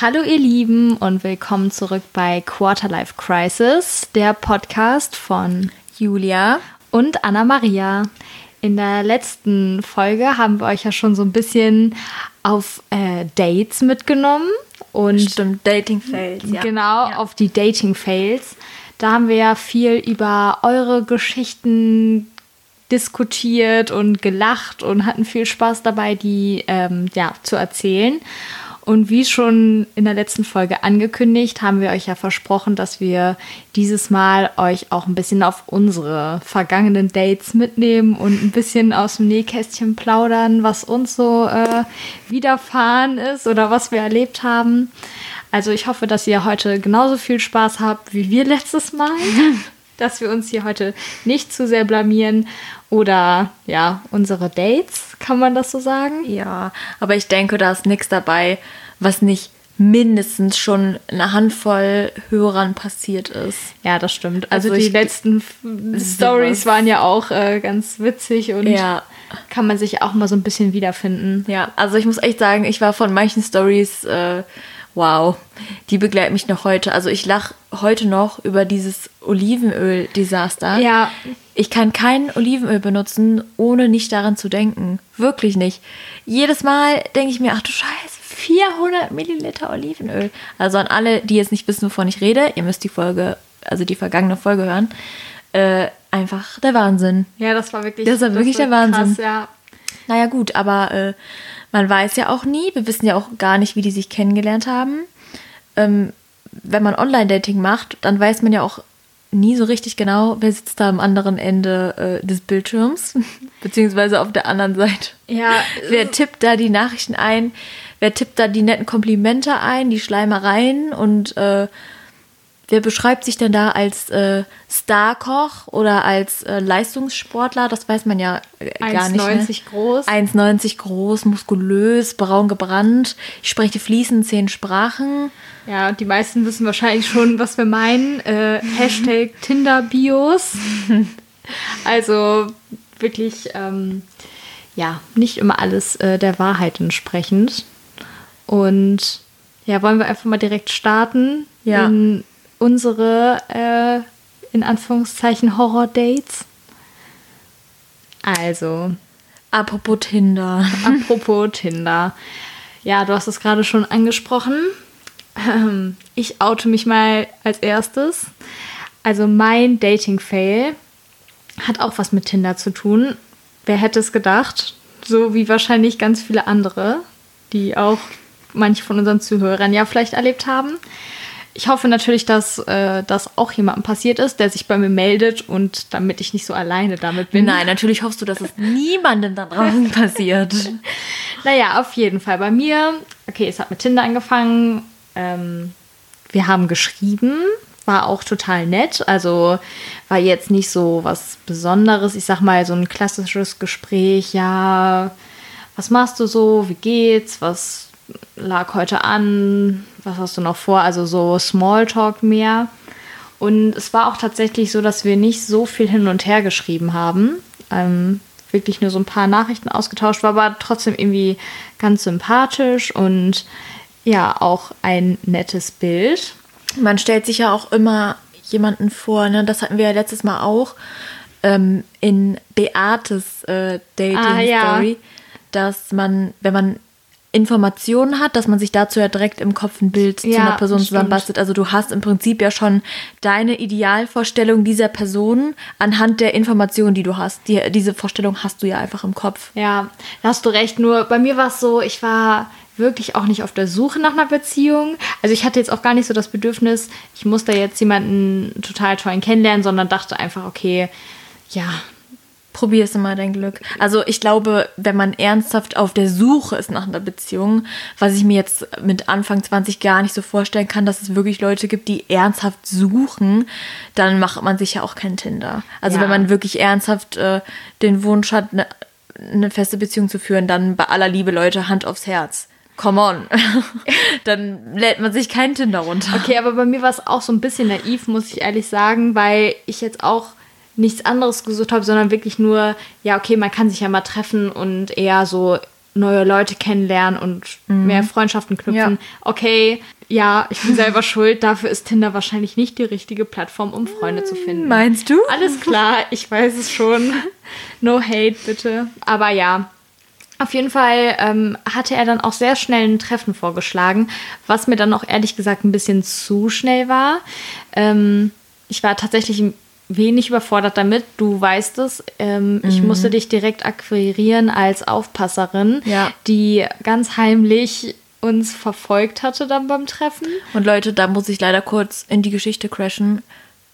Hallo ihr Lieben und willkommen zurück bei Quarterlife Crisis, der Podcast von Julia und Anna Maria. In der letzten Folge haben wir euch ja schon so ein bisschen auf äh, Dates mitgenommen und Stimmt, Dating Fails. Ja. genau Ja. auf die Dating Fails. Da haben wir ja viel über eure Geschichten diskutiert und gelacht und hatten viel Spaß dabei, die ähm, ja, zu erzählen. Und wie schon in der letzten Folge angekündigt, haben wir euch ja versprochen, dass wir dieses Mal euch auch ein bisschen auf unsere vergangenen Dates mitnehmen und ein bisschen aus dem Nähkästchen plaudern, was uns so äh, widerfahren ist oder was wir erlebt haben. Also ich hoffe, dass ihr heute genauso viel Spaß habt wie wir letztes Mal. dass wir uns hier heute nicht zu sehr blamieren oder ja, unsere Dates, kann man das so sagen? ja, aber ich denke, da ist nichts dabei, was nicht mindestens schon eine Handvoll Hörern passiert ist. Ja, das stimmt. Also, Also die letzten Stories waren ja auch äh, ganz witzig und Ja. kann man sich auch mal so ein bisschen wiederfinden. Ja, also ich muss echt sagen, ich war von manchen Stories, äh, wow, die begleiten mich noch heute. Also ich lache heute noch über dieses Olivenöl-Desaster. Ja. Ich kann kein Olivenöl benutzen, ohne nicht daran zu denken. Wirklich nicht. Jedes Mal denke ich mir, ach du Scheiße, 400 Milliliter Olivenöl. Also an alle, die jetzt nicht wissen, wovon ich rede, ihr müsst die Folge, also die vergangene Folge hören. Äh, einfach der Wahnsinn. Ja, das war wirklich, Das war wirklich der krass, Wahnsinn. ja. Naja, gut, aber äh, man weiß ja auch nie, wir wissen ja auch gar nicht, wie die sich kennengelernt haben. Ähm, wenn man Online-Dating macht, dann weiß man ja auch nie so richtig genau, wer sitzt da am anderen Ende äh, des Bildschirms, beziehungsweise auf der anderen Seite. Ja, Wer tippt da die Nachrichten ein? Wer tippt da die netten Komplimente ein, die Schleimereien und äh, wer beschreibt sich denn da als äh, Starkoch oder als äh, Leistungssportler? Das weiß man ja äh, gar nicht. 1,90 Ne? groß. 1,90 groß, muskulös, braun gebrannt. Ich spreche fließend zehn Sprachen. Ja, und die meisten wissen wahrscheinlich schon, was wir meinen. Äh, Hashtag Tinder-Bios. also wirklich, ähm, ja, nicht immer alles äh, der Wahrheit entsprechend. Und ja, wollen wir einfach mal direkt starten Ja. in unsere, äh, in Anführungszeichen, Horror-Dates. Also, Apropos Tinder. Apropos Tinder. Ja, du hast es gerade schon angesprochen. Ähm, Ich oute mich mal als erstes. Also mein Dating-Fail hat auch was mit Tinder zu tun. Wer hätte es gedacht? So wie wahrscheinlich ganz viele andere, die auch manche von unseren Zuhörern ja vielleicht erlebt haben. Ich hoffe natürlich, dass äh, das auch jemandem passiert ist, der sich bei mir meldet und damit ich nicht so alleine damit bin. Nein, natürlich hoffst du, dass es niemandem da draußen passiert. Naja, auf jeden Fall. Bei mir, okay, es hat mit Tinder angefangen. Ähm, wir haben geschrieben, war auch total nett. Also war jetzt nicht so was Besonderes. Ich sag mal, so ein klassisches Gespräch. Ja, was machst du so? Wie geht's? Was lag heute an? Was hast du noch vor? Also so Smalltalk mehr. Und es war auch tatsächlich so, dass wir nicht so viel hin und her geschrieben haben. Ähm, wirklich nur so ein paar Nachrichten ausgetauscht, war aber trotzdem irgendwie ganz sympathisch und ja, auch ein nettes Bild. Man stellt sich ja auch immer jemanden vor, ne? das hatten wir ja letztes Mal auch ähm, in Beates äh, Ah, ja. Dating-Story, dass man, wenn man Informationen hat, dass man sich dazu ja direkt im Kopf ein Bild zu Ja, einer Person zusammenbastelt. Also du hast im Prinzip ja schon deine Idealvorstellung dieser Person anhand der Informationen, die du hast. Die, diese Vorstellung hast du ja einfach im Kopf. Ja, da hast du recht. Nur bei mir war es so, ich war wirklich auch nicht auf der Suche nach einer Beziehung. Also ich hatte jetzt auch gar nicht so das Bedürfnis, ich muss da jetzt jemanden total tollen kennenlernen, sondern dachte einfach, okay, ja, Probier's immer dein Glück. Also ich glaube, wenn man ernsthaft auf der Suche ist nach einer Beziehung, was ich mir jetzt mit Anfang 20 gar nicht so vorstellen kann, dass es wirklich Leute gibt, die ernsthaft suchen, dann macht man sich ja auch kein Tinder. Also Ja. wenn man wirklich ernsthaft äh, den Wunsch hat, eine, eine feste Beziehung zu führen, dann bei aller Liebe Leute Hand aufs Herz. Come on. dann lädt man sich kein Tinder runter. Okay, aber bei mir war es auch so ein bisschen naiv, muss ich ehrlich sagen, weil ich jetzt auch nichts anderes gesucht habe, sondern wirklich nur, ja, okay, man kann sich ja mal treffen und eher so neue Leute kennenlernen und mehr Freundschaften knüpfen. Ja. Okay, ja, ich bin selber schuld. Dafür ist Tinder wahrscheinlich nicht die richtige Plattform, um Freunde zu finden. Meinst du? Alles klar, ich weiß es schon. No hate, bitte. Aber ja, auf jeden Fall ähm, hatte er dann auch sehr schnell ein Treffen vorgeschlagen, was mir dann auch ehrlich gesagt ein bisschen zu schnell war. Ähm, ich war tatsächlich wenig überfordert damit. Du weißt es. Ähm, Ich Mhm. musste dich direkt akquirieren als Aufpasserin, Ja. die ganz heimlich uns verfolgt hatte dann beim Treffen. Und Leute, da muss ich leider kurz in die Geschichte crashen.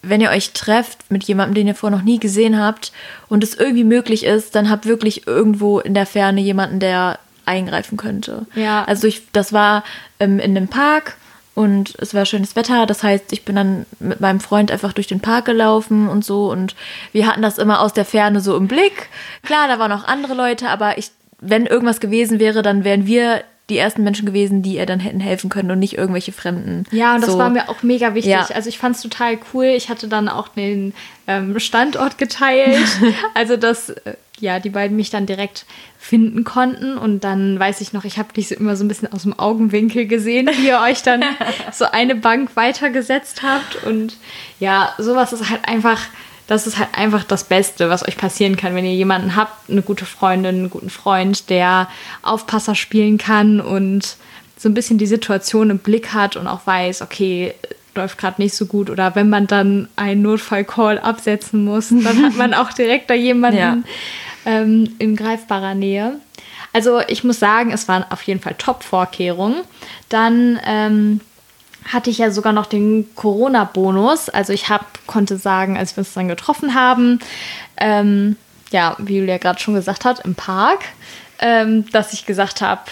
Wenn ihr euch trefft mit jemandem, den ihr vorher noch nie gesehen habt und es irgendwie möglich ist, dann habt wirklich irgendwo in der Ferne jemanden, der eingreifen könnte. Ja. Also ich, das war ähm, in einem Park und es war schönes Wetter. Das heißt, ich bin dann mit meinem Freund einfach durch den Park gelaufen und so und wir hatten das immer aus der Ferne so im Blick. Klar, da waren auch andere Leute, aber ich, wenn irgendwas gewesen wäre, dann wären wir die ersten Menschen gewesen, die ihr dann hätten helfen können und nicht irgendwelche Fremden. Ja, und das so. war mir auch mega wichtig. Ja. Also ich fand es total cool. Ich hatte dann auch den ähm, Standort geteilt. also dass äh, ja, die beiden mich dann direkt finden konnten. Und dann weiß ich noch, ich habe dich so immer so ein bisschen aus dem Augenwinkel gesehen, wie ihr euch dann so eine Bank weitergesetzt habt. Und ja, sowas ist halt einfach. Das ist halt einfach das Beste, was euch passieren kann, wenn ihr jemanden habt, eine gute Freundin, einen guten Freund, der Aufpasser spielen kann und so ein bisschen die Situation im Blick hat und auch weiß, okay, läuft gerade nicht so gut. Oder wenn man dann einen Notfallcall absetzen muss, dann hat man auch direkt da jemanden Ja. Ähm, in greifbarer Nähe. Also ich muss sagen, es waren auf jeden Fall Top-Vorkehrungen. Dann ähm, hatte ich ja sogar noch den Corona-Bonus. Also ich hab, konnte sagen, als wir uns dann getroffen haben, ähm, ja, wie Julia gerade schon gesagt hat, im Park, ähm, dass ich gesagt habe,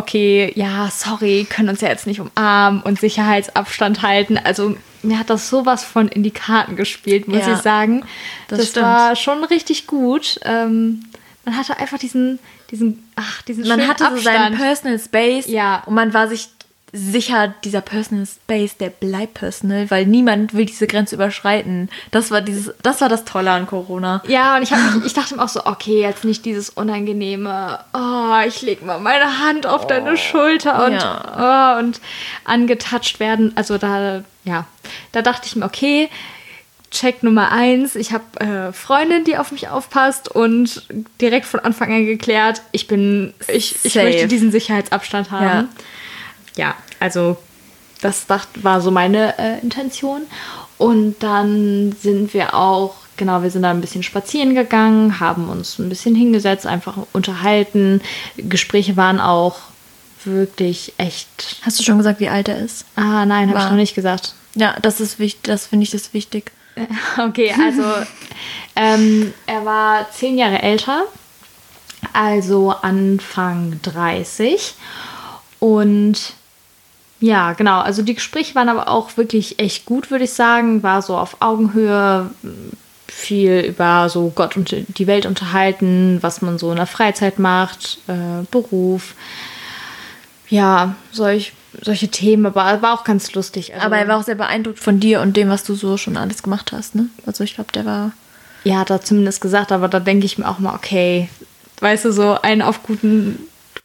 okay, ja, sorry, können uns ja jetzt nicht umarmen und Sicherheitsabstand halten. Also mir hat das sowas von in die Karten gespielt, muss Ja, ich sagen. das Das, war schon richtig gut. Ähm, man hatte einfach diesen, diesen, ach, diesen man schönen hatte so seinen Abstand. Personal Space Ja. und man war sich sicher, dieser Personal Space, der bleibt personal, weil niemand will diese Grenze überschreiten. Das war dieses, das war das Tolle an Corona. Ja, und ich, hab ich dachte mir auch so, okay, jetzt nicht dieses unangenehme, oh, ich leg mal meine Hand auf deine Schulter und, oh, und angetatscht werden. Also da, ja, da dachte ich mir, okay, Check Nummer eins, ich habe äh, Freundin, die auf mich aufpasst und direkt von Anfang an geklärt, ich bin, ich, ich möchte diesen Sicherheitsabstand haben. Ja. Ja, also das war so meine äh, Intention. Und dann sind wir auch, genau, wir sind da ein bisschen spazieren gegangen, haben uns ein bisschen hingesetzt, einfach unterhalten. Gespräche waren auch wirklich echt. Hast du schon gesagt, wie alt er ist? Ah, nein, habe ich noch nicht gesagt. Ja, das ist wichtig, das finde ich das wichtig. Okay, also ähm, er war zehn Jahre älter, also Anfang 30. Und ja, genau, also die Gespräche waren aber auch wirklich echt gut, würde ich sagen. War so auf Augenhöhe, viel über so Gott und die Welt unterhalten, was man so in der Freizeit macht, äh, Beruf. Ja, solch, solche Themen, aber war auch ganz lustig. Also, Aber er war auch sehr beeindruckt von dir und dem, was du so schon alles gemacht hast, ne? Also ich glaube, der war. Ja, hat er zumindest gesagt, aber da denke ich mir auch mal, okay, weißt du, so einen auf guten.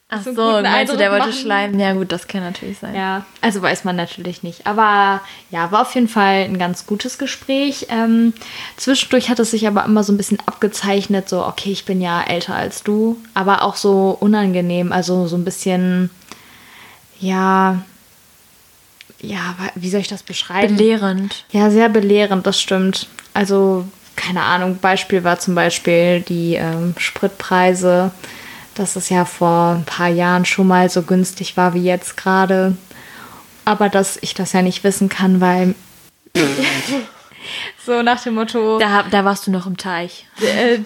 Ach so so, meinst du, der Eindruck wollte machen? schleimen? Ja, gut, das kann natürlich sein. Ja, also weiß man natürlich nicht. Aber ja, war auf jeden Fall ein ganz gutes Gespräch. Ähm, zwischendurch hat es sich aber immer so ein bisschen abgezeichnet, so, okay, ich bin ja älter als du, aber auch so unangenehm, also so ein bisschen, ja, ja, wie soll ich das beschreiben? Belehrend. Ja, sehr belehrend, das stimmt. Also, keine Ahnung, Beispiel war zum Beispiel die ähm, Spritpreise, dass es ja vor ein paar Jahren schon mal so günstig war wie jetzt gerade. Aber dass ich das ja nicht wissen kann, weil so nach dem Motto, Da, da warst du noch im Teich. äh,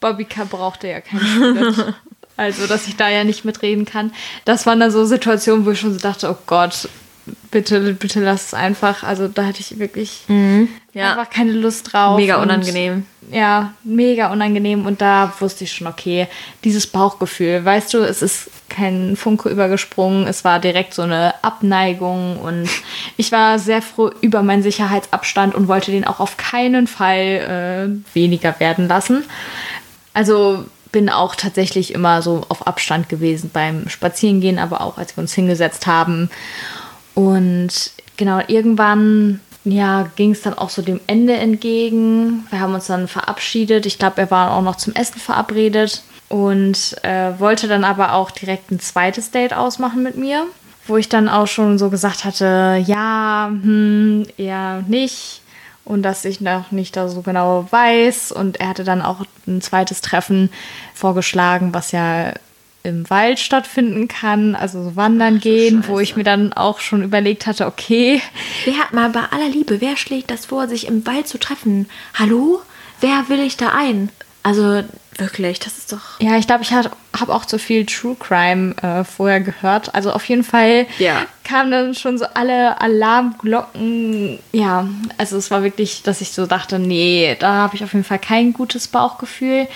Bobbycar brauchte ja keinen Sprit. Also, dass ich da ja nicht mitreden kann. Das waren dann so Situationen, wo ich schon so dachte, oh Gott, bitte, bitte lass es einfach. Also da hatte ich wirklich Ja. einfach keine Lust drauf. Mega und- unangenehm. Ja, mega unangenehm. Und da wusste ich schon, okay, dieses Bauchgefühl, weißt du, es ist kein Funke übergesprungen, es war direkt so eine Abneigung und ich war sehr froh über meinen Sicherheitsabstand und wollte den auch auf keinen Fall äh, weniger werden lassen. Also bin auch tatsächlich immer so auf Abstand gewesen beim Spazierengehen, aber auch als wir uns hingesetzt haben. Und genau, irgendwann ja, ging es dann auch so dem Ende entgegen. Wir haben uns dann verabschiedet. Ich glaube, er war auch noch zum Essen verabredet und äh, wollte dann aber auch direkt ein zweites Date ausmachen mit mir, wo ich dann auch schon so gesagt hatte, ja, hm, eher nicht und dass ich noch nicht da so genau weiß. Und er hatte dann auch ein zweites Treffen vorgeschlagen, was ja im Wald stattfinden kann, also so wandern Ach, gehen, wo ich mir dann auch schon überlegt hatte, okay. Wer hat mal bei aller Liebe, wer schlägt das vor, sich im Wald zu treffen? Hallo? Wer will ich da ein? Also wirklich, das ist doch. Ja, ich glaube, ich habe auch zu viel True Crime äh, vorher gehört. Also auf jeden Fall ja. kamen dann schon so alle Alarmglocken. Ja, also es war wirklich, dass ich so dachte, nee, da habe ich auf jeden Fall kein gutes Bauchgefühl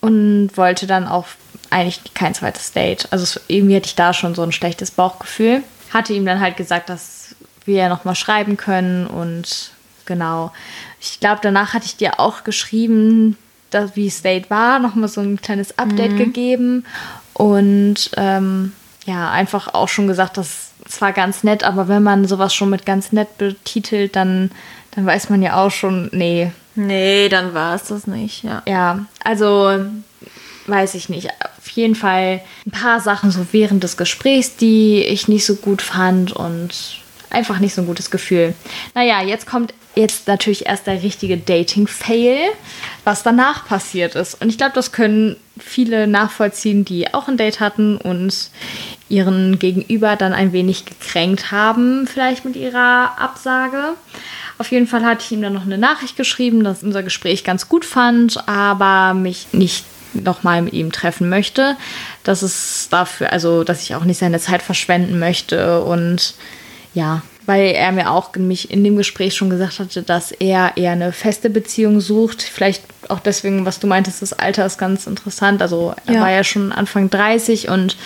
und wollte dann auch eigentlich kein zweites Date. Also irgendwie hatte ich da schon so ein schlechtes Bauchgefühl. Hatte ihm dann halt gesagt, dass wir ja nochmal schreiben können und genau. Ich glaube, danach hatte ich dir auch geschrieben, dass, wie es Date war, nochmal so ein kleines Update mhm. gegeben und ähm, ja, einfach auch schon gesagt, das war ganz nett, aber wenn man sowas schon mit ganz nett betitelt, dann, dann weiß man ja auch schon, nee. Nee, dann war es das nicht, ja. Ja, also weiß ich nicht. Auf jeden Fall ein paar Sachen so während des Gesprächs, die ich nicht so gut fand und einfach nicht so ein gutes Gefühl. Naja, jetzt kommt jetzt natürlich erst der richtige Dating-Fail, was danach passiert ist. Und ich glaube, das können viele nachvollziehen, die auch ein Date hatten und ihren Gegenüber dann ein wenig gekränkt haben, vielleicht mit ihrer Absage. Auf jeden Fall hatte ich ihm dann noch eine Nachricht geschrieben, dass unser Gespräch ganz gut fand, aber mich nicht nochmal mit ihm treffen möchte. Das ist dafür, also dass ich auch nicht seine Zeit verschwenden möchte und ja, weil er mir auch mich in dem Gespräch schon gesagt hatte, dass er eher eine feste Beziehung sucht. Vielleicht auch deswegen, was du meintest, das Alter ist ganz interessant. Also er ja. war ja schon Anfang 30 und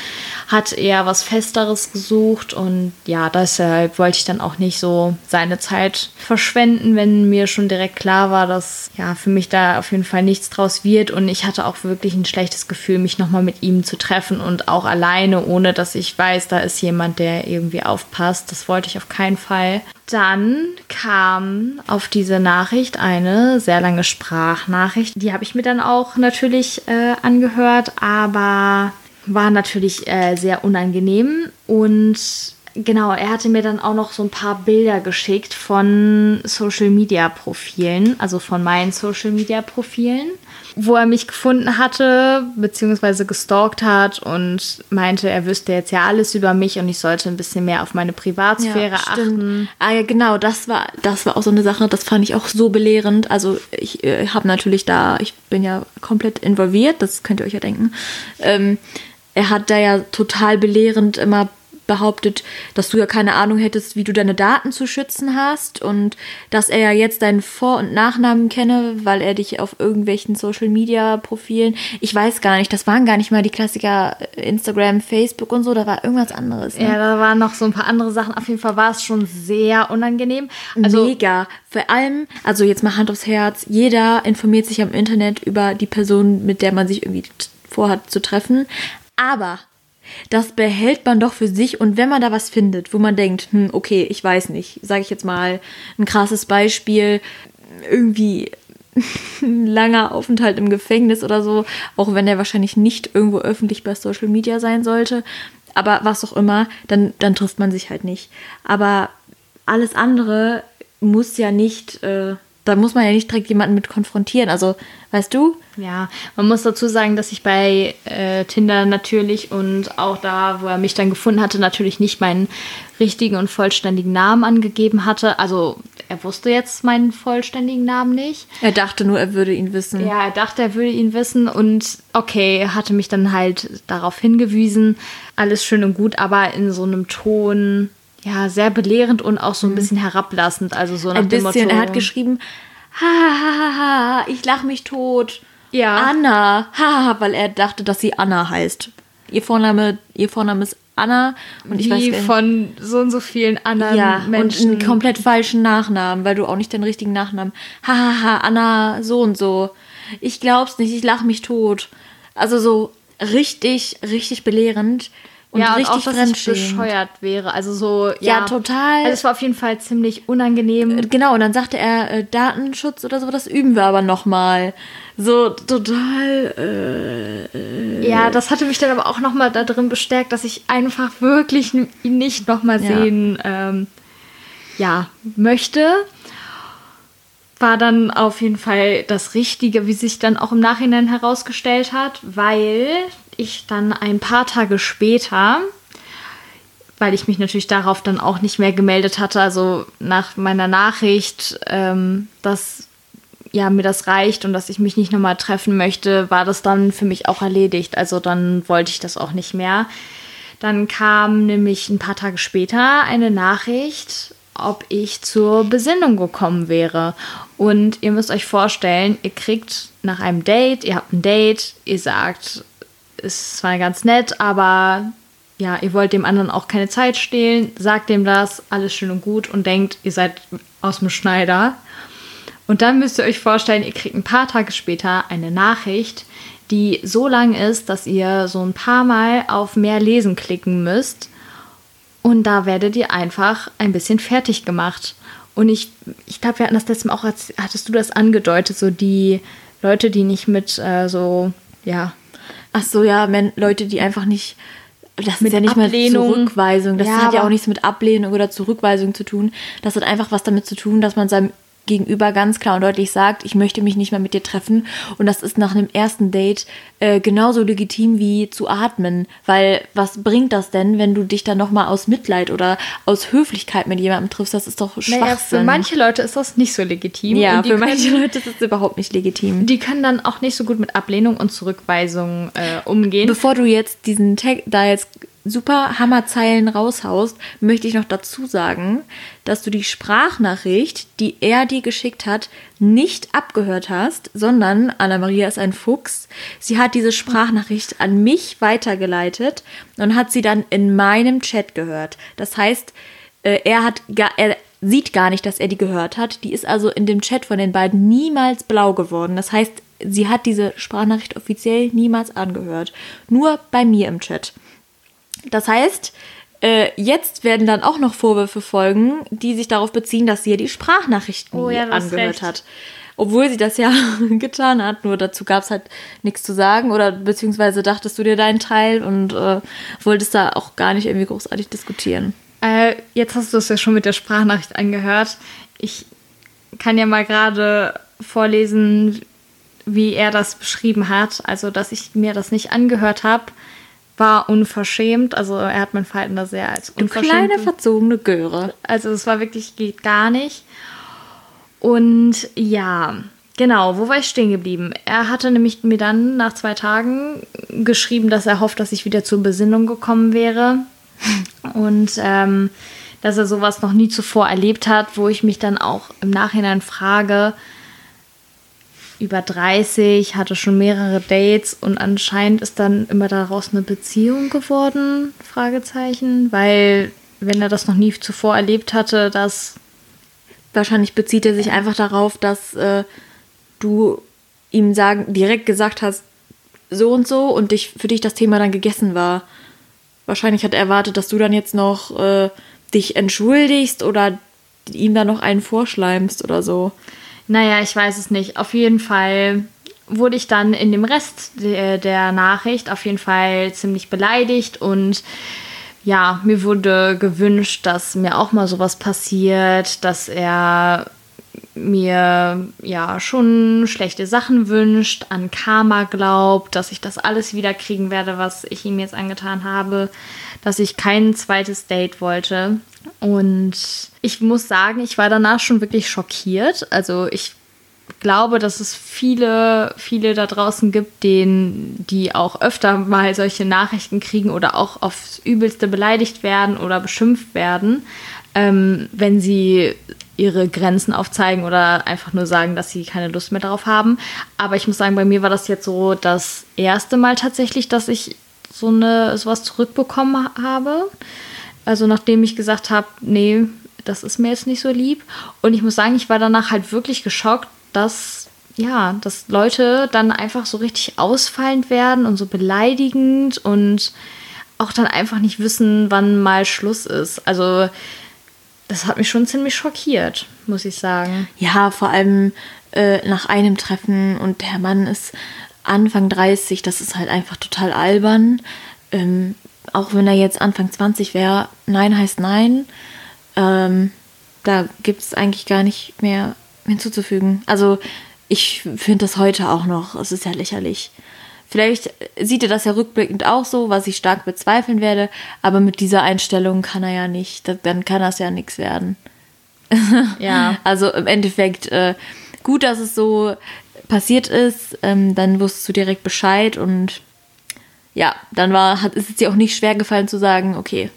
hat eher was Festeres gesucht. Und ja, deshalb wollte ich dann auch nicht so seine Zeit verschwenden, wenn mir schon direkt klar war, dass ja für mich da auf jeden Fall nichts draus wird. Und ich hatte auch wirklich ein schlechtes Gefühl, mich nochmal mit ihm zu treffen und auch alleine, ohne dass ich weiß, da ist jemand, der irgendwie aufpasst. Das wollte ich auf keinen Fall. Dann kam auf diese Nachricht eine sehr lange Sprachnachricht. Die habe ich mir dann auch natürlich äh, angehört, aber war natürlich äh, sehr unangenehm und genau, er hatte mir dann auch noch so ein paar Bilder geschickt von Social Media Profilen, also von meinen Social Media Profilen, wo er mich gefunden hatte, beziehungsweise gestalkt hat und meinte, er wüsste jetzt ja alles über mich und ich sollte ein bisschen mehr auf meine Privatsphäre ja, achten. Ah, ja, genau, das war, das war auch so eine Sache, das fand ich auch so belehrend. Also ich äh, habe natürlich da, ich bin ja komplett involviert, das könnt ihr euch ja denken. Ähm, er hat da ja total belehrend immer behauptet, dass du ja keine Ahnung hättest, wie du deine Daten zu schützen hast und dass er ja jetzt deinen Vor- und Nachnamen kenne, weil er dich auf irgendwelchen Social Media Profilen, ich weiß gar nicht, das waren gar nicht mal die Klassiker äh, Instagram, Facebook und so, da war irgendwas anderes. Ne? Ja, da waren noch so ein paar andere Sachen. Auf jeden Fall war es schon sehr unangenehm. Also Mega. Vor allem, also jetzt mal Hand aufs Herz, jeder informiert sich am Internet über die Person, mit der man sich irgendwie vorhat zu treffen. Aber das behält man doch für sich und wenn man da was findet, wo man denkt, hm, okay, ich weiß nicht, sage ich jetzt mal ein krasses Beispiel, irgendwie ein langer Aufenthalt im Gefängnis oder so, auch wenn der wahrscheinlich nicht irgendwo öffentlich bei Social Media sein sollte, aber was auch immer, dann, dann trifft man sich halt nicht. Aber alles andere muss ja nicht äh, da muss man ja nicht direkt jemanden mit konfrontieren. Also, weißt du? Ja, man muss dazu sagen, dass ich bei äh, Tinder natürlich und auch da, wo er mich dann gefunden hatte, natürlich nicht meinen richtigen und vollständigen Namen angegeben hatte. Also, er wusste jetzt meinen vollständigen Namen nicht. Er dachte nur, er würde ihn wissen. Ja, er dachte, er würde ihn wissen und okay, er hatte mich dann halt darauf hingewiesen. Alles schön und gut, aber in so einem Ton, ja, sehr belehrend und auch so ein mhm. bisschen herablassend. Also so nach ein bisschen, dem Motto, er hat geschrieben, ha, ha, ha, ha, ich lach mich tot. Ja. Anna, ha, weil er dachte, dass sie Anna heißt. Ihr Vorname, ihr Vorname ist Anna und ich Wie weiß von so und so vielen anderen ja, Menschen. Und einen komplett falschen Nachnamen, weil du auch nicht den richtigen Nachnamen. Hahaha, Anna so und so. Ich glaub's nicht, ich lach mich tot. Also so richtig, richtig belehrend und ja, und richtig auch, dass ich bescheuert wäre. Also so, Ja, ja, total. Also es war auf jeden Fall ziemlich unangenehm. Genau, und dann sagte er, äh, Datenschutz oder so, das üben wir aber nochmal. So total. Äh, Ja, das hatte mich dann aber auch nochmal da drin bestärkt, dass ich einfach wirklich ihn nicht nochmal Ja. sehen ähm, ja, möchte. War dann auf jeden Fall das Richtige, wie sich dann auch im Nachhinein herausgestellt hat, weil ich dann ein paar Tage später, weil ich mich natürlich darauf dann auch nicht mehr gemeldet hatte, also nach meiner Nachricht, ähm, dass ja, mir das reicht und dass ich mich nicht nochmal treffen möchte, war das dann für mich auch erledigt. Also dann wollte ich das auch nicht mehr. Dann kam nämlich ein paar Tage später eine Nachricht, ob ich zur Besinnung gekommen wäre. Und ihr müsst euch vorstellen, ihr kriegt nach einem Date, ihr habt ein Date, ihr sagt, ist zwar ganz nett, aber ja, ihr wollt dem anderen auch keine Zeit stehlen, sagt dem das, alles schön und gut und denkt, ihr seid aus dem Schneider. Und dann müsst ihr euch vorstellen, ihr kriegt ein paar Tage später eine Nachricht, die so lang ist, dass ihr so ein paar Mal auf mehr lesen klicken müsst. Und da werdet ihr einfach ein bisschen fertig gemacht. Und ich, ich glaube, wir hatten das letzte Mal auch, hattest du das angedeutet, so die Leute, die nicht mit äh, so, ja, Ach so, ja, men Leute, die einfach nicht. Das Mit ist ja nicht Ablehnung. mal Zurückweisung. Das Ja, hat ja auch nichts mit Ablehnung oder Zurückweisung zu tun. Das hat einfach was damit zu tun, dass man seinem Gegenüber ganz klar und deutlich sagt, ich möchte mich nicht mehr mit dir treffen. Und das ist nach einem ersten Date äh, genauso legitim wie zu atmen. Weil was bringt das denn, wenn du dich dann nochmal aus Mitleid oder aus Höflichkeit mit jemandem triffst? Das ist doch Schwachsinn. naja, für manche Leute ist das nicht so legitim. ja, für manche können, Leute ist das überhaupt nicht legitim. Die können dann auch nicht so gut mit Ablehnung und Zurückweisung äh, umgehen. Bevor du jetzt diesen Tag da jetzt super Hammerzeilen raushaust, möchte ich noch dazu sagen, dass du die Sprachnachricht, die er dir geschickt hat, nicht abgehört hast, sondern Anna-Maria ist ein Fuchs. Sie hat diese Sprachnachricht an mich weitergeleitet und hat sie dann in meinem Chat gehört. Das heißt, äh, er hat er sieht gar nicht, dass er die gehört hat. Die ist also in dem Chat von den beiden niemals blau geworden. Das heißt, sie hat diese Sprachnachricht offiziell niemals angehört. Nur bei mir im Chat. Das heißt, äh, jetzt werden dann auch noch Vorwürfe folgen, die sich darauf beziehen, dass sie ja die Sprachnachrichten Oh ja, angehört recht. hat. Obwohl sie das ja getan hat, nur dazu gab es halt nichts zu sagen oder beziehungsweise dachtest du dir deinen Teil und äh, wolltest da auch gar nicht irgendwie großartig diskutieren. Äh, jetzt hast du es ja schon mit der Sprachnachricht angehört. Ich kann ja mal gerade vorlesen, wie er das beschrieben hat. Also, dass ich mir das nicht angehört habe, war unverschämt. Also, er hat mein Verhalten da sehr als Du unverschämt. kleine verzogene Göre. Also, es war wirklich, geht gar nicht. Und ja, genau, wo war ich stehen geblieben? Er hatte nämlich mir dann nach zwei Tagen geschrieben, dass er hofft, dass ich wieder zur Besinnung gekommen wäre. Und ähm, dass er sowas noch nie zuvor erlebt hat, wo ich mich dann auch im Nachhinein frage, über 30, hatte schon mehrere Dates und anscheinend ist dann immer daraus eine Beziehung geworden, Fragezeichen, weil wenn er das noch nie zuvor erlebt hatte, dass Wahrscheinlich bezieht er sich einfach darauf, dass äh, du ihm sagen, direkt gesagt hast, so und so und dich, für dich das Thema dann gegessen war. Wahrscheinlich hat er erwartet, dass du dann jetzt noch äh, dich entschuldigst oder ihm dann noch einen vorschleimst oder so. Naja, ich weiß es nicht. Auf jeden Fall wurde ich dann in dem Rest der, der Nachricht auf jeden Fall ziemlich beleidigt und ja, mir wurde gewünscht, dass mir auch mal sowas passiert, dass er mir ja schon schlechte Sachen wünscht, an Karma glaubt, dass ich das alles wieder kriegen werde, was ich ihm jetzt angetan habe, dass ich kein zweites Date wollte. Und ich muss sagen, ich war danach schon wirklich schockiert. Also ich glaube, dass es viele, viele da draußen gibt, denen, die auch öfter mal solche Nachrichten kriegen oder auch aufs Übelste beleidigt werden oder beschimpft werden, ähm, wenn sie ihre Grenzen aufzeigen oder einfach nur sagen, dass sie keine Lust mehr darauf haben. Aber ich muss sagen, bei mir war das jetzt so das erste Mal tatsächlich, dass ich so eine sowas zurückbekommen habe. Also nachdem ich gesagt habe, nee, das ist mir jetzt nicht so lieb. Und ich muss sagen, ich war danach halt wirklich geschockt, dass ja, dass Leute dann einfach so richtig ausfallend werden und so beleidigend und auch dann einfach nicht wissen, wann mal Schluss ist. Also das hat mich schon ziemlich schockiert, muss ich sagen. Ja, vor allem äh, nach einem Treffen und der Mann ist Anfang 30, das ist halt einfach total albern. Ähm, auch wenn er jetzt Anfang 20 wäre, nein heißt nein. Ähm, da gibt es eigentlich gar nicht mehr hinzuzufügen. Also ich finde das heute auch noch, es ist ja lächerlich. Vielleicht sieht er das ja rückblickend auch so, was ich stark bezweifeln werde, aber mit dieser Einstellung kann er ja nicht, dann kann das ja nichts werden. Ja. also im Endeffekt äh, gut, dass es so passiert ist, ähm, dann wusstest du direkt Bescheid und ja, dann war, hat, ist es dir auch nicht schwer gefallen zu sagen, okay,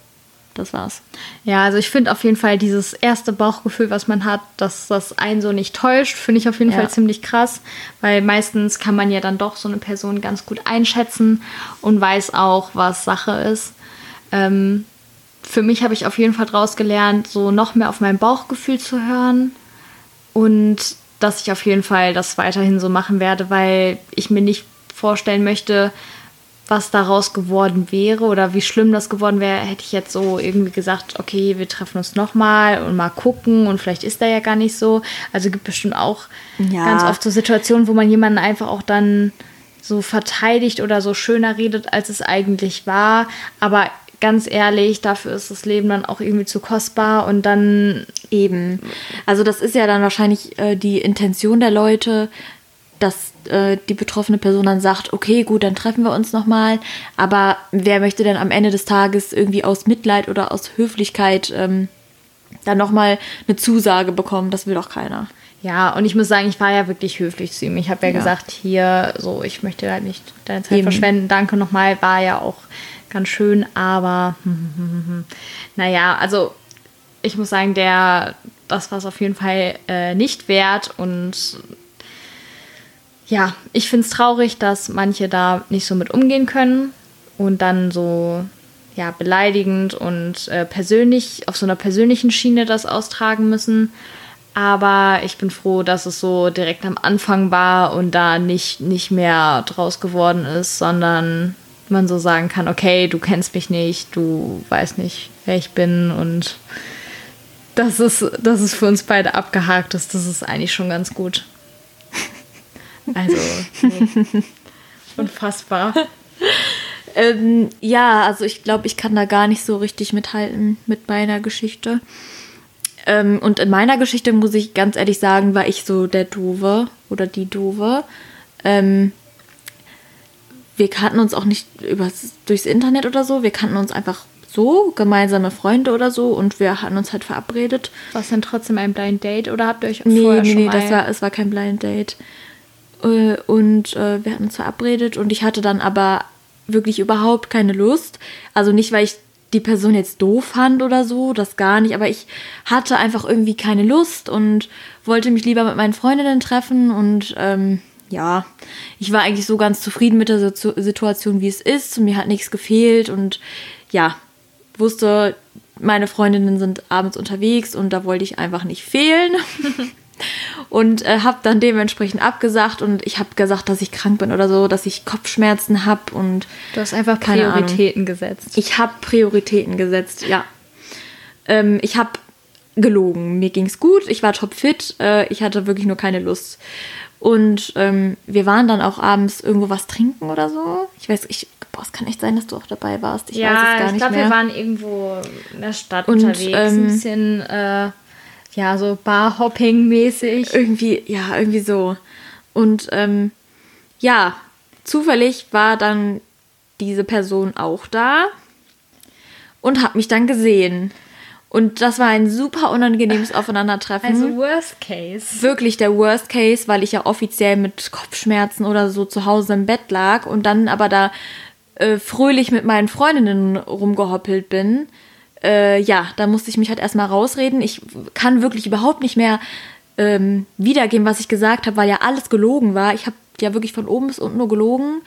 das war's. Ja, also ich finde auf jeden Fall dieses erste Bauchgefühl, was man hat, dass das einen so nicht täuscht, finde ich auf jeden ja. Fall ziemlich krass, weil meistens kann man ja dann doch so eine Person ganz gut einschätzen und weiß auch, was Sache ist. Ähm, für mich habe ich auf jeden Fall daraus gelernt, so noch mehr auf mein Bauchgefühl zu hören und dass ich auf jeden Fall das weiterhin so machen werde, weil ich mir nicht vorstellen möchte, was daraus geworden wäre oder wie schlimm das geworden wäre, hätte ich jetzt so irgendwie gesagt, okay, wir treffen uns nochmal und mal gucken und vielleicht ist da ja gar nicht so. Also gibt bestimmt auch ja. ganz oft so Situationen, wo man jemanden einfach auch dann so verteidigt oder so schöner redet, als es eigentlich war. Aber ganz ehrlich, dafür ist das Leben dann auch irgendwie zu kostbar und dann eben. Also das ist ja dann wahrscheinlich äh, die Intention der Leute, dass äh, die betroffene Person dann sagt, okay, gut, dann treffen wir uns nochmal. Aber wer möchte denn am Ende des Tages irgendwie aus Mitleid oder aus Höflichkeit ähm, dann nochmal eine Zusage bekommen? Das will doch keiner. Ja, und ich muss sagen, ich war ja wirklich höflich zu ihm. Ich habe ja, ja, gesagt, hier, so, ich möchte halt nicht deine Zeit Eben. verschwenden. Danke nochmal, war ja auch ganz schön, aber naja, also ich muss sagen, der, das war es auf jeden Fall äh, nicht wert und ja, ich finde es traurig, dass manche da nicht so mit umgehen können und dann so ja, beleidigend und äh, persönlich auf so einer persönlichen Schiene das austragen müssen. Aber ich bin froh, dass es so direkt am Anfang war und da nicht, nicht mehr draus geworden ist, sondern man so sagen kann, okay, du kennst mich nicht, du weißt nicht, wer ich bin und das ist, das ist für uns beide abgehakt ist. Das ist eigentlich schon ganz gut. Also, nee. unfassbar. ähm, ja, also ich glaube, ich kann da gar nicht so richtig mithalten mit meiner Geschichte. Ähm, und in meiner Geschichte muss ich ganz ehrlich sagen, war ich so der Dove oder die Dove. Ähm, wir kannten uns auch nicht übers, durchs Internet oder so. Wir kannten uns einfach so, gemeinsame Freunde oder so und wir hatten uns halt verabredet. War es denn trotzdem ein Blind Date oder habt ihr euch nee, vorher nee, schon nee, mal... das war, es war kein Blind Date. Äh, und äh, wir hatten uns verabredet und ich hatte dann aber wirklich überhaupt keine Lust. Also nicht, weil ich die Person jetzt doof fand oder so, das gar nicht, aber ich hatte einfach irgendwie keine Lust und wollte mich lieber mit meinen Freundinnen treffen und ähm, ja, ich war eigentlich so ganz zufrieden mit der Situation, wie es ist. Mir hat nichts gefehlt und ja, wusste, meine Freundinnen sind abends unterwegs und da wollte ich einfach nicht fehlen. und äh, habe dann dementsprechend abgesagt und ich habe gesagt, dass ich krank bin oder so, dass ich Kopfschmerzen habe und du hast einfach Prioritäten gesetzt. Ich habe Prioritäten gesetzt, ja. Ähm, ich habe gelogen. Mir ging es gut, ich war topfit, äh, ich hatte wirklich nur keine Lust. Und ähm, wir waren dann auch abends irgendwo was trinken oder so. Ich weiß, ich, boah, es kann echt sein, dass du auch dabei warst. Ich ja, weiß es gar ich glaube, wir waren irgendwo in der Stadt und, unterwegs. Ähm, ein bisschen äh, ja, so Barhopping-mäßig. Irgendwie, ja, irgendwie so. Und ähm, ja, zufällig war dann diese Person auch da und hat mich dann gesehen. Und das war ein super unangenehmes Aufeinandertreffen. Also Worst Case. Wirklich der Worst Case, weil ich ja offiziell mit Kopfschmerzen oder so zu Hause im Bett lag und dann aber da äh, fröhlich mit meinen Freundinnen rumgehoppelt bin äh, ja, da musste ich mich halt erstmal rausreden. Ich kann wirklich überhaupt nicht mehr ähm, wiedergeben, was ich gesagt habe, weil ja alles gelogen war. Ich habe ja wirklich von oben bis unten nur gelogen.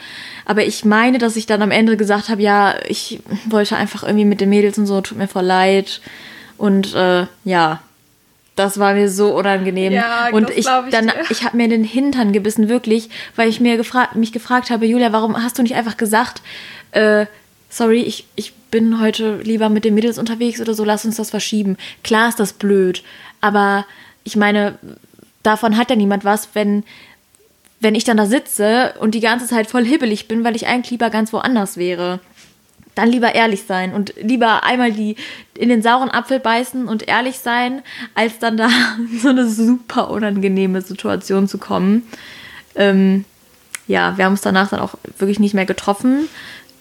Aber ich meine, dass ich dann am Ende gesagt habe, ja, ich wollte einfach irgendwie mit den Mädels und so, tut mir voll leid. Und äh, ja, Das war mir so unangenehm. Ja, und das ich ich dann, dir. ich habe mir in den Hintern gebissen, wirklich, weil ich mir gefragt, mich gefragt habe, Julia, warum hast du nicht einfach gesagt, äh, sorry, ich, ich bin heute lieber mit den Mädels unterwegs oder so, lass uns das verschieben. Klar ist das blöd, aber ich meine, davon hat ja niemand was, wenn, wenn ich dann da sitze und die ganze Zeit voll hibbelig bin, weil ich eigentlich lieber ganz woanders wäre. Dann lieber ehrlich sein und lieber einmal die in den sauren Apfel beißen und ehrlich sein, als dann da in so eine super unangenehme Situation zu kommen. Ähm, ja, wir haben uns danach dann auch wirklich nicht mehr getroffen,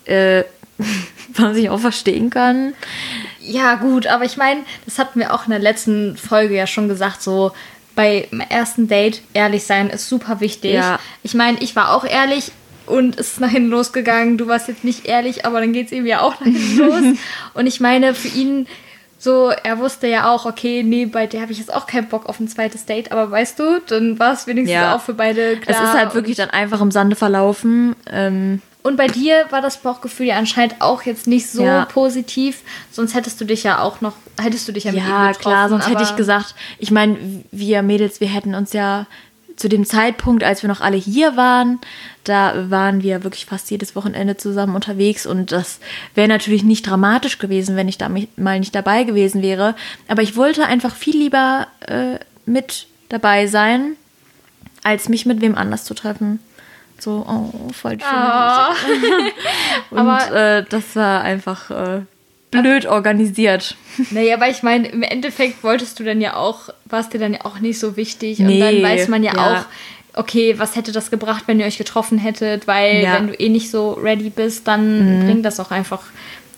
äh, was ich auch verstehen kann. Ja, gut, aber ich meine, das hatten wir auch in der letzten Folge ja schon gesagt, so beim ersten Date ehrlich sein ist super wichtig. Ja. Ich meine, ich war auch ehrlich und es ist nach hinten losgegangen. Du warst jetzt nicht ehrlich, aber dann geht es ihm ja auch nach hinten los. Und ich meine, für ihn so, er wusste ja auch, okay, nee, bei der habe ich jetzt auch keinen Bock auf ein zweites Date, aber weißt du, dann war es wenigstens Ja. auch für beide klar. es ist halt wirklich dann einfach im Sande verlaufen. Ähm, Und bei dir war das Bauchgefühl ja anscheinend auch jetzt nicht so Ja. positiv, sonst hättest du dich ja auch noch, hättest du dich ja mit Ja, getroffen. klar, sonst hätte ich gesagt, ich meine, wir Mädels, wir hätten uns ja zu dem Zeitpunkt, als wir noch alle hier waren, da waren wir wirklich fast jedes Wochenende zusammen unterwegs und das wäre natürlich nicht dramatisch gewesen, wenn ich da mal nicht dabei gewesen wäre. Aber ich wollte einfach viel lieber äh, mit dabei sein, als mich mit wem anders zu treffen. So, oh, voll schön. Ah. Und Aber- äh, das war einfach äh, blöd organisiert. Naja, aber ich meine, im Endeffekt wolltest du dann ja auch, war es dir dann ja auch nicht so wichtig. Und Nee, dann weiß man ja, ja. auch, okay, was hätte das gebracht, wenn ihr euch getroffen hättet, weil Ja. Mhm. wenn du eh nicht so ready bist, dann bringt das auch einfach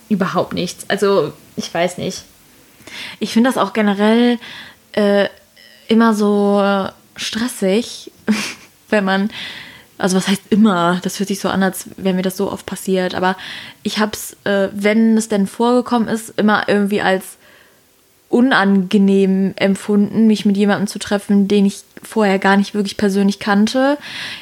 überhaupt nichts. Also, ich weiß nicht. Ich finde das auch generell äh, immer so stressig, wenn man, also was heißt immer, das hört sich so an, als wäre mir das so oft passiert, aber ich habe es, äh, wenn es denn vorgekommen ist, immer irgendwie als unangenehm empfunden, mich mit jemandem zu treffen, den ich vorher gar nicht wirklich persönlich kannte.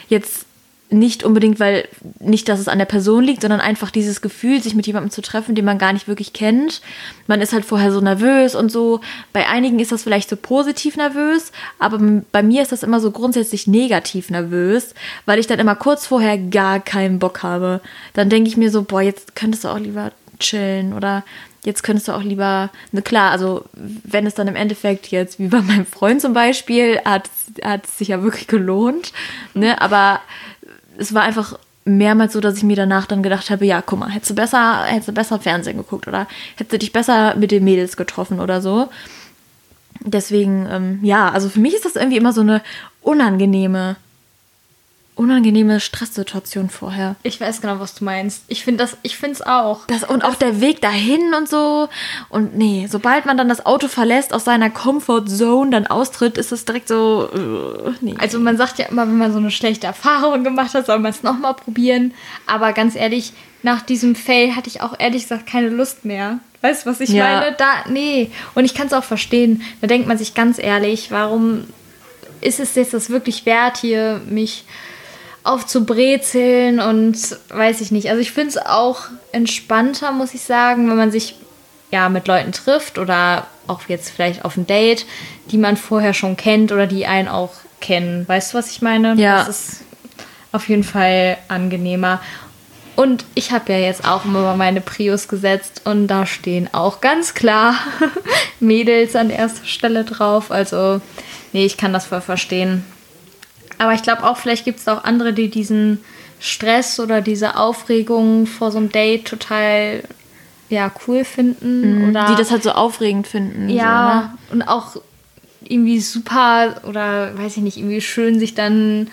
Jetzt nicht unbedingt, weil nicht, dass es an der Person liegt, sondern einfach dieses Gefühl, sich mit jemandem zu treffen, den man gar nicht wirklich kennt. Man ist halt vorher so nervös und so. Bei einigen ist das vielleicht so positiv nervös, aber bei mir ist das immer so grundsätzlich negativ nervös, weil ich dann immer kurz vorher gar keinen Bock habe. Dann denke ich mir so, boah, jetzt könntest du auch lieber chillen oder jetzt könntest du auch lieber, ne klar, also wenn es dann im Endeffekt jetzt, wie bei meinem Freund zum Beispiel, hat hat es sich ja wirklich gelohnt, ne, aber es war einfach mehrmals so, dass ich mir danach dann gedacht habe, ja, guck mal, hättest du besser, hättest du besser Fernsehen geguckt oder hättest du dich besser mit den Mädels getroffen oder so. Deswegen, ähm, ja, also für mich ist das irgendwie immer so eine unangenehme, unangenehme Stresssituation vorher. Ich weiß genau, was du meinst. Ich finde das, ich finde es auch. Das, und auch der Weg dahin und so. Und nee, sobald man dann das Auto verlässt, aus seiner Comfort-Zone dann austritt, ist es direkt so, äh, nee. Also man sagt ja immer, wenn man so eine schlechte Erfahrung gemacht hat, soll man es nochmal probieren. Aber ganz ehrlich, nach diesem Fail hatte ich auch ehrlich gesagt keine Lust mehr. Weißt du, was ich Ja. meine? Da, nee. Und ich kann es auch verstehen. Da denkt man sich ganz ehrlich, warum ist es jetzt das wirklich wert, hier mich aufzubrezeln und weiß ich nicht. Also ich finde es auch entspannter, muss ich sagen, wenn man sich ja mit Leuten trifft oder auch jetzt vielleicht auf ein Date, die man vorher schon kennt oder die einen auch kennen. Weißt du, was ich meine? Ja. Das ist auf jeden Fall angenehmer. Und ich habe ja jetzt auch immer meine Prius gesetzt und da stehen auch ganz klar Mädels an erster Stelle drauf. Also, nee, ich kann das voll verstehen. Aber ich glaube auch, vielleicht gibt es auch andere, die diesen Stress oder diese Aufregung vor so einem Date total ja, cool finden. oder Mhm. die das halt so aufregend finden. ja, und auch irgendwie super oder weiß ich nicht, irgendwie schön, sich dann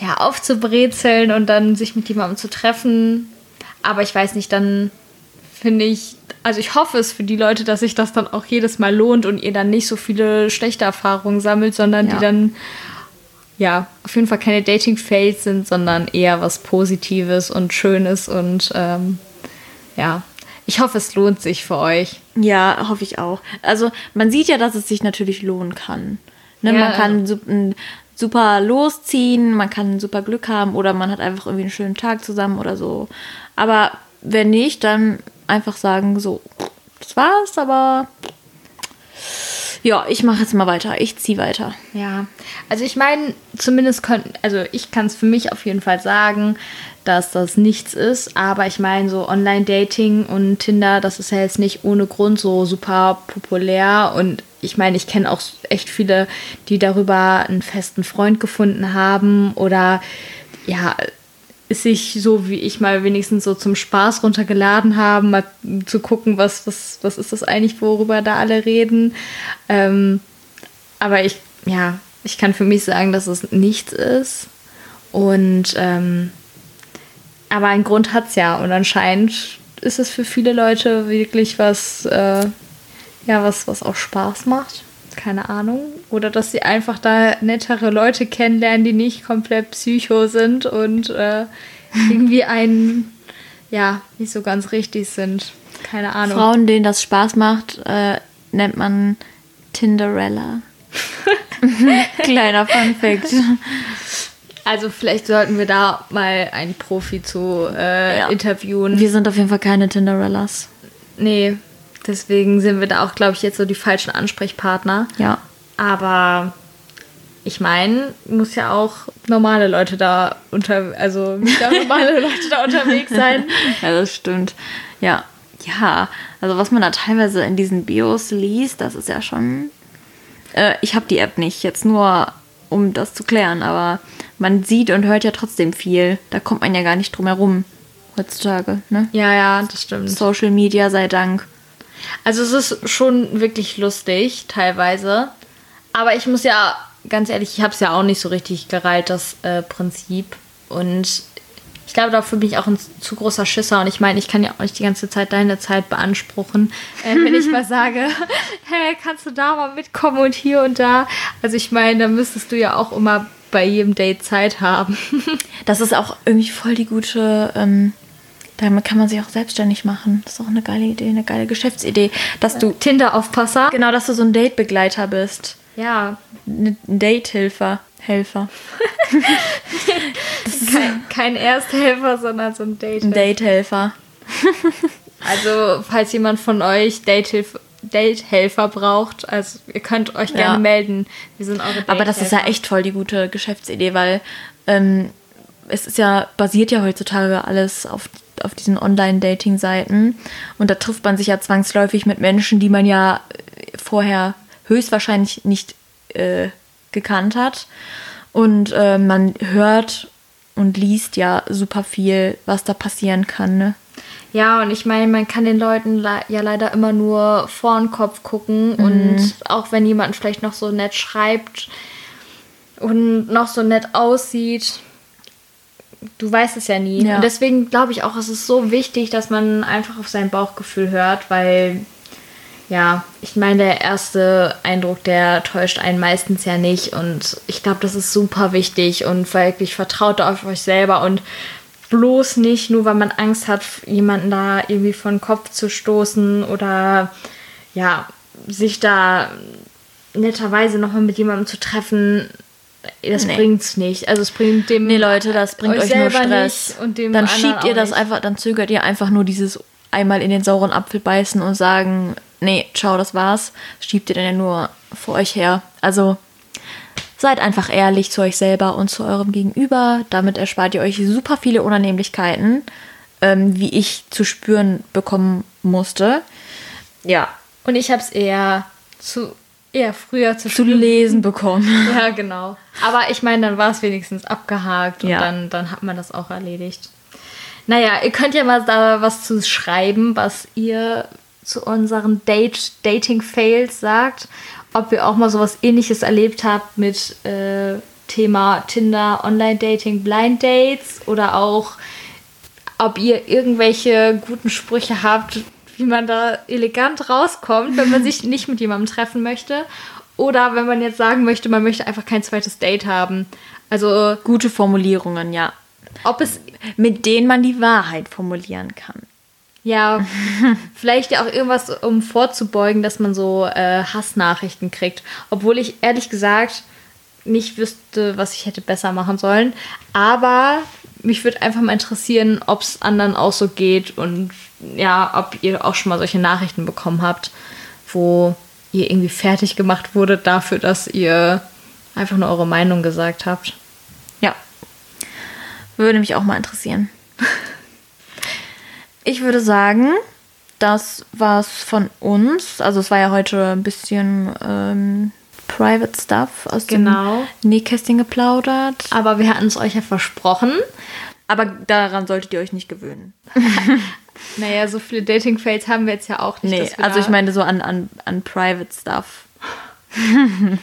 ja aufzubrezeln und dann sich mit jemandem zu treffen. Aber ich weiß nicht, dann finde ich, also ich hoffe es für die Leute, dass sich das dann auch jedes Mal lohnt und ihr dann nicht so viele schlechte Erfahrungen sammelt, sondern Ja. die dann ja auf jeden Fall keine Dating-Fails sind, sondern eher was Positives und Schönes und ähm, ja. Ich hoffe, es lohnt sich für euch. Ja, hoffe ich auch. Also man sieht ja, dass es sich natürlich lohnen kann. Ne, Ja, man kann ein super losziehen, man kann super Glück haben oder man hat einfach irgendwie einen schönen Tag zusammen oder so. Aber wenn nicht, dann einfach sagen, so, das war's, aber Ja, ich mache jetzt mal weiter. Ich ziehe weiter. Ja, also ich meine, zumindest können, also ich kann es für mich auf jeden Fall sagen, dass das nichts ist, aber ich meine, so Online-Dating und Tinder, das ist ja jetzt nicht ohne Grund so super populär und ich meine, ich kenne auch echt viele, die darüber einen festen Freund gefunden haben oder ja, sich so wie ich mal wenigstens so zum Spaß runtergeladen haben, mal zu gucken, was, was, was ist das eigentlich, worüber da alle reden. Ähm, aber ich, ja, ich kann für mich sagen, dass es nichts ist. Und ähm, aber einen Grund hat es ja. Und anscheinend ist es für viele Leute wirklich was, äh, ja, was, was auch Spaß macht. Keine Ahnung. Oder dass sie einfach da nettere Leute kennenlernen, die nicht komplett psycho sind und äh, irgendwie einen, ja, nicht so ganz richtig sind. Keine Ahnung. Frauen, denen das Spaß macht, äh, nennt man Tinderella. Kleiner Fun Fact. Also vielleicht sollten wir da mal einen Profi zu äh, Ja. interviewen. Wir sind auf jeden Fall keine Tinderellas. nee, deswegen sind wir da auch, glaube ich, jetzt so die falschen Ansprechpartner. Ja. Aber ich meine, muss ja auch normale Leute da unter, also normale Leute da unterwegs sein. Ja, das stimmt. Ja. Ja, also was man da teilweise in diesen Bios liest, das ist ja schon. Äh, ich habe die App nicht, jetzt nur um das zu klären, aber man sieht und hört ja trotzdem viel. Da kommt man ja gar nicht drum herum heutzutage, ne? Ja, ja, das stimmt. Social Media sei Dank. Also es ist schon wirklich lustig teilweise. Aber ich muss ja, ganz ehrlich, ich habe es ja auch nicht so richtig gereilt, das äh, Prinzip. Und ich glaube, dafür bin ich auch ein zu großer Schisser. Und ich meine, ich kann ja auch nicht die ganze Zeit deine Zeit beanspruchen, äh, wenn ich mal sage, hey, kannst du da mal mitkommen und hier und da. Also ich meine, da müsstest du ja auch immer bei jedem Date Zeit haben. Das ist auch irgendwie voll die gute. Ähm, damit kann man sich auch selbstständig machen. Das ist auch eine geile Idee, eine geile Geschäftsidee, dass du Tinder-Aufpasser. genau, dass du so ein Datebegleiter bist, Ja, ein Datehilfer, Helfer, kein, kein Ersthelfer, sondern so ein Date. ein Datehelfer. Also, falls jemand von euch Datehilf Datehelfer braucht, also ihr könnt euch gerne Ja. melden. Wir sind eure Aber das ist ja echt voll die gute Geschäftsidee, weil ähm, es ist ja, basiert ja heutzutage alles auf, auf diesen Online-Dating-Seiten. Und da trifft man sich ja zwangsläufig mit Menschen, die man ja äh, vorher höchstwahrscheinlich nicht äh, gekannt hat. Und äh, man hört und liest ja super viel, was da passieren kann. Ne? Ja, und ich meine, man kann den Leuten le ja leider immer nur vor den Kopf gucken. Mhm. Und auch wenn jemand vielleicht noch so nett schreibt und noch so nett aussieht, du weißt es ja nie. Ja. Und deswegen glaube ich auch, es ist so wichtig, dass man einfach auf sein Bauchgefühl hört, weil, ja, ich meine, der erste Eindruck, der täuscht einen meistens ja nicht. Und ich glaube, das ist super wichtig und wirklich vertraut auf euch selber und bloß nicht, nur weil man Angst hat, jemanden da irgendwie von den Kopf zu stoßen oder ja, sich da netterweise nochmal mit jemandem zu treffen, das Nee. bringt's nicht. Also es bringt dem Nee, Leute, das bringt euch, nur selber Stress. nicht und dem dann schiebt ihr das nicht. einfach, dann zögert ihr einfach nur dieses einmal in den sauren Apfel beißen und sagen, nee, ciao, das war's. Schiebt ihr dann ja nur vor euch her. Also seid einfach ehrlich zu euch selber und zu eurem Gegenüber. Damit erspart ihr euch super viele Unannehmlichkeiten, ähm, wie ich zu spüren bekommen musste. Ja, Und ich habe es eher zu eher früher zu, zu lesen bekommen. Ja, genau. Aber ich meine, dann war es wenigstens abgehakt und Ja. dann, dann hat man das auch erledigt. Naja, ihr könnt ja mal da was zu schreiben, was ihr zu unseren Date, Dating-Fails sagt. Ob ihr auch mal sowas ähnliches erlebt habt mit äh, Thema Tinder, Online-Dating, Blind Dates oder auch ob ihr irgendwelche guten Sprüche habt, wie man da elegant rauskommt, wenn man sich nicht mit jemandem treffen möchte. Oder wenn man jetzt sagen möchte, man möchte einfach kein zweites Date haben. Also, Gute Formulierungen, ja. ob es, Mit denen man die Wahrheit formulieren kann. ja, vielleicht ja auch irgendwas, um vorzubeugen, dass man so äh, Hassnachrichten kriegt. Obwohl ich ehrlich gesagt nicht wüsste, was ich hätte besser machen sollen. Aber mich würde einfach mal interessieren, ob es anderen auch so geht und ja, ob ihr auch schon mal solche Nachrichten bekommen habt, wo ihr irgendwie fertig gemacht wurdet dafür, dass ihr einfach nur eure Meinung gesagt habt. Ja. Würde mich auch mal interessieren. Ich würde sagen, das war's von uns. Also es war ja heute ein bisschen ähm, Private Stuff aus Genau. dem Nähkästchen geplaudert. Aber wir hatten es euch ja versprochen. Aber daran solltet ihr euch nicht gewöhnen. Naja, so viele Dating-Fails haben wir jetzt ja auch nicht. Nee, also ich meine so an, an, an Private Stuff.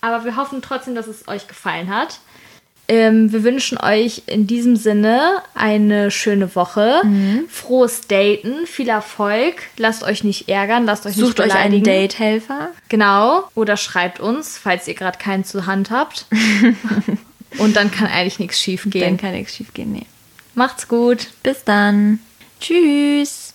Aber wir hoffen trotzdem, dass es euch gefallen hat. Ähm, wir wünschen euch in diesem Sinne eine schöne Woche, frohes Daten, viel Erfolg. Lasst euch nicht ärgern, lasst euch Sucht nicht euch einen beleidigen. Datehelfer. Genau. Oder schreibt uns, falls ihr gerade keinen zur Hand habt. Und dann kann eigentlich nichts schief Dann gehen. kann nichts schief gehen. Nee. Macht's gut. Bis dann. Tschüss.